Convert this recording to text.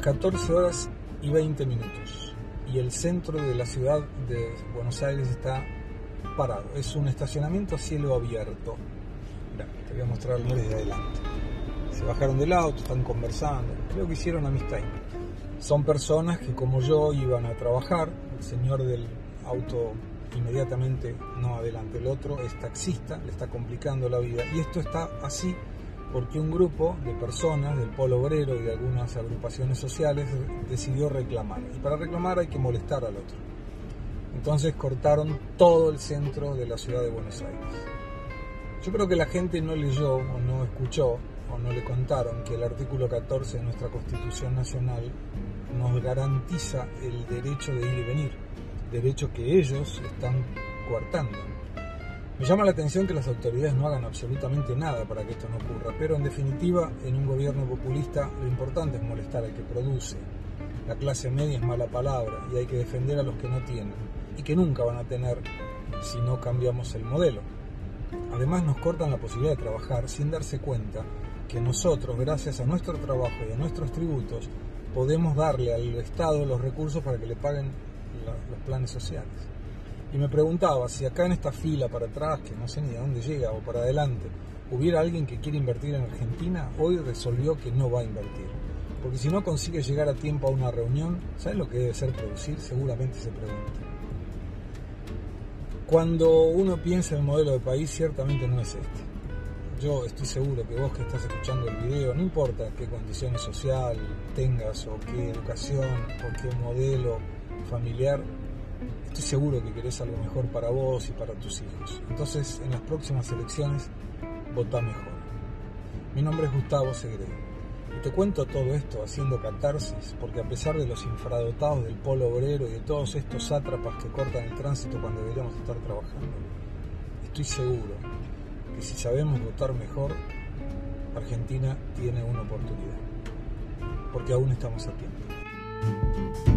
14 horas y 20 minutos y el centro de la ciudad de Buenos Aires está parado. Es un estacionamiento a cielo abierto. Mirá, te voy a mostrarlo desde adelante. Se bajaron del auto, están conversando. Creo que hicieron amistad. Son personas que como yo iban a trabajar. El señor del auto inmediatamente no adelante. El otro es taxista, le está complicando la vida. Y esto está así porque un grupo de personas del polo obrero y de algunas agrupaciones sociales decidió reclamar. Y para reclamar hay que molestar al otro. Entonces cortaron todo el centro de la ciudad de Buenos Aires. Yo creo que la gente no leyó o no escuchó o no le contaron que el artículo 14 de nuestra Constitución Nacional nos garantiza el derecho de ir y venir, derecho que ellos están coartando. Me llama la atención que las autoridades no hagan absolutamente nada para que esto no ocurra, pero en definitiva, en un gobierno populista lo importante es molestar al que produce. La clase media es mala palabra y hay que defender a los que no tienen y que nunca van a tener si no cambiamos el modelo. Además nos cortan la posibilidad de trabajar sin darse cuenta que nosotros, gracias a nuestro trabajo y a nuestros tributos, podemos darle al Estado los recursos para que le paguen los planes sociales. Y me preguntaba si acá en esta fila para atrás, que no sé ni a dónde llega, o para adelante, hubiera alguien que quiere invertir en Argentina, hoy resolvió que no va a invertir. Porque si no consigue llegar a tiempo a una reunión, ¿sabes lo que debe ser producir? Seguramente se pregunta. Cuando uno piensa en el modelo de país, ciertamente no es este. Yo estoy seguro que vos que estás escuchando el video, no importa qué condiciones social tengas o qué educación o qué modelo familiar, estoy seguro que querés algo mejor para vos y para tus hijos. Entonces, en las próximas elecciones, vota mejor. Mi nombre es Gustavo Segre. Y te cuento todo esto haciendo catarsis, porque a pesar de los infradotados del polo obrero y de todos estos sátrapas que cortan el tránsito cuando deberíamos estar trabajando, estoy seguro que si sabemos votar mejor, Argentina tiene una oportunidad, porque aún estamos a tiempo.